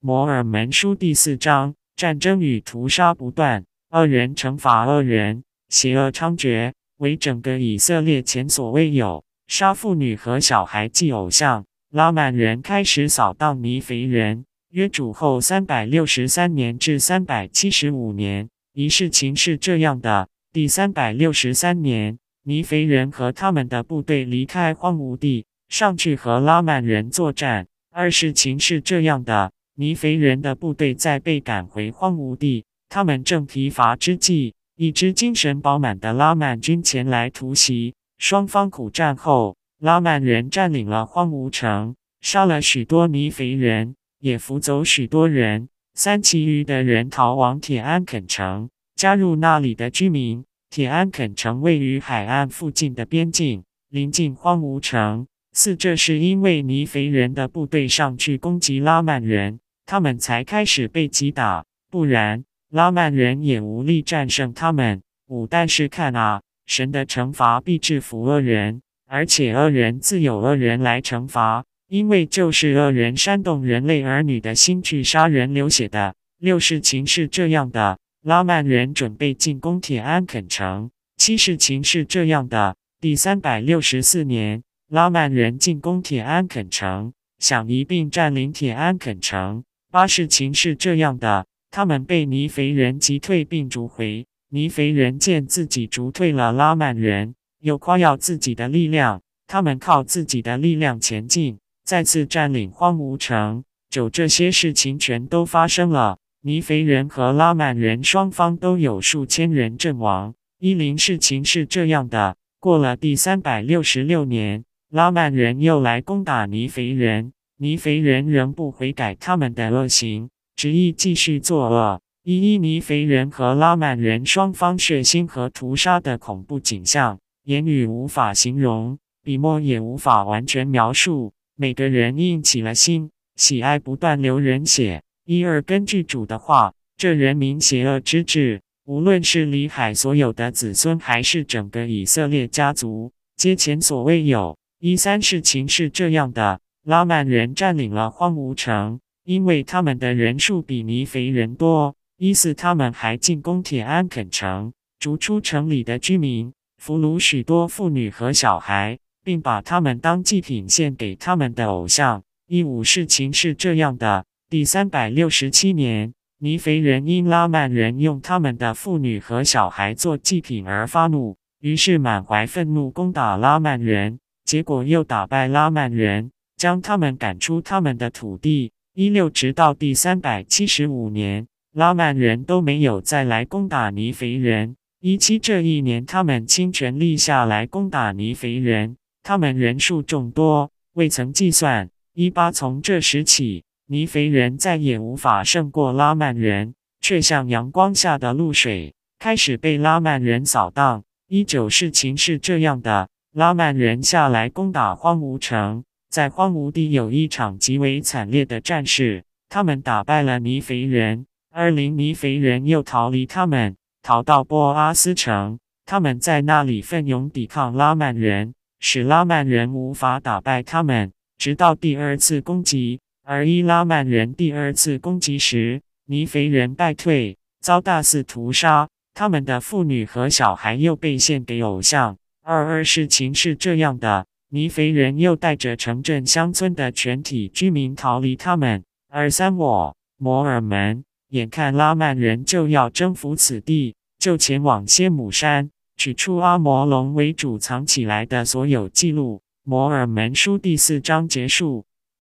摩尔门书第四章：战争与屠杀不断，恶人惩罚恶人，邪恶猖獗，为整个以色列前所未有。杀妇女和小孩祭偶像。拉曼人开始扫荡尼肥人。约主后三百六十三年至三百七十五年，一事情是这样的：第三百六十三年，尼肥人和他们的部队离开荒芜地，上去和拉曼人作战。二事情是这样的。尼肥人的部队在被赶回荒芜地，他们正疲乏之际，一支精神饱满的拉曼军前来突袭。双方苦战后，拉曼人占领了荒芜城，杀了许多尼肥人，也俘走许多人。三其余的人逃往铁安肯城，加入那里的居民。铁安肯城位于海岸附近的边境，临近荒芜城。四，这是因为尼肥人的部队上去攻击拉曼人。他们才开始被击打，不然拉曼人也无力战胜他们。五，但是看啊，神的惩罚必制服恶人，而且恶人自有恶人来惩罚，因为就是恶人煽动人类儿女的心去杀人流血的。六，事情是这样的，拉曼人准备进攻铁安肯城。七，事情是这样的，第三百六十四年，拉曼人进攻铁安肯城，想一并占领铁安肯城。八事情是这样的，他们被尼肥人击退并逐回。尼肥人见自己逐退了拉曼人，又夸耀自己的力量。他们靠自己的力量前进，再次占领荒芜城。九这些事情全都发生了。尼肥人和拉曼人双方都有数千人阵亡。一零事情是这样的，过了第三百六十六年，拉曼人又来攻打尼肥人。尼肥人仍不悔改他们的恶行，执意继续作恶。一一尼肥人和拉曼人双方血腥和屠杀的恐怖景象，言语无法形容，笔墨也无法完全描述。每个人硬起了心，喜爱不断流人血。一二根据主的话，这人民邪恶之至，无论是里海所有的子孙，还是整个以色列家族，皆前所未有。一三事情是这样的。拉曼人占领了荒芜城，因为他们的人数比尼肥人多。一四，他们还进攻铁安肯城，逐出城里的居民，俘虏许多妇女和小孩，并把他们当祭品献给他们的偶像。一五，事情是这样的：第三百六十七年，尼肥人因拉曼人用他们的妇女和小孩做祭品而发怒，于是满怀愤怒攻打拉曼人，结果又打败拉曼人。将他们赶出他们的土地。一六直到第三百七十五年，拉曼人都没有再来攻打尼肥人。一七这一年，他们倾全力下来攻打尼肥人，他们人数众多，未曾计算。一八从这时起，尼肥人再也无法胜过拉曼人，却像阳光下的露水，开始被拉曼人扫荡。一九事情是这样的，拉曼人下来攻打荒芜城。在荒芜地有一场极为惨烈的战事，他们打败了尼肥人。二零尼肥人又逃离他们，逃到波阿斯城。他们在那里奋勇抵抗拉曼人，使拉曼人无法打败他们。直到第二次攻击，而伊拉曼人第二次攻击时，尼肥人败退，遭大肆屠杀。他们的妇女和小孩又被献给偶像。二二事情是这样的。尼肥人又带着城镇乡村的全体居民逃离他们。而三我摩尔门眼看拉曼人就要征服此地，就前往仙母山，取出阿摩龙为主藏起来的所有记录。摩尔门书第四章结束。